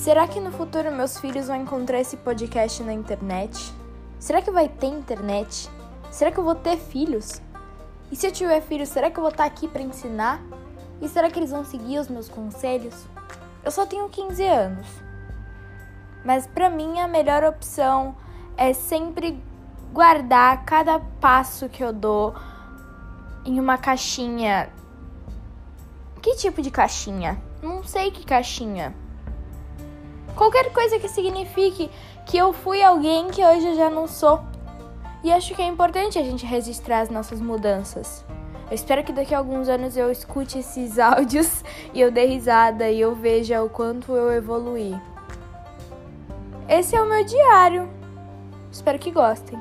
Será que no futuro meus filhos vão encontrar esse podcast na internet? Será que vai ter internet? Será que eu vou ter filhos? E se eu tiver filhos, será que eu vou estar aqui para ensinar? E será que eles vão seguir os meus conselhos? Eu só tenho 15 anos. Mas para mim a melhor opção é sempre guardar cada passo que eu dou em uma caixinha. Que tipo de caixinha? Não sei que caixinha. Qualquer coisa que signifique que eu fui alguém que hoje eu já não sou. E acho que é importante a gente registrar as nossas mudanças. Eu espero que daqui a alguns anos eu escute esses áudios e eu dê risada e eu veja o quanto eu evoluí. Esse é o meu diário. Espero que gostem.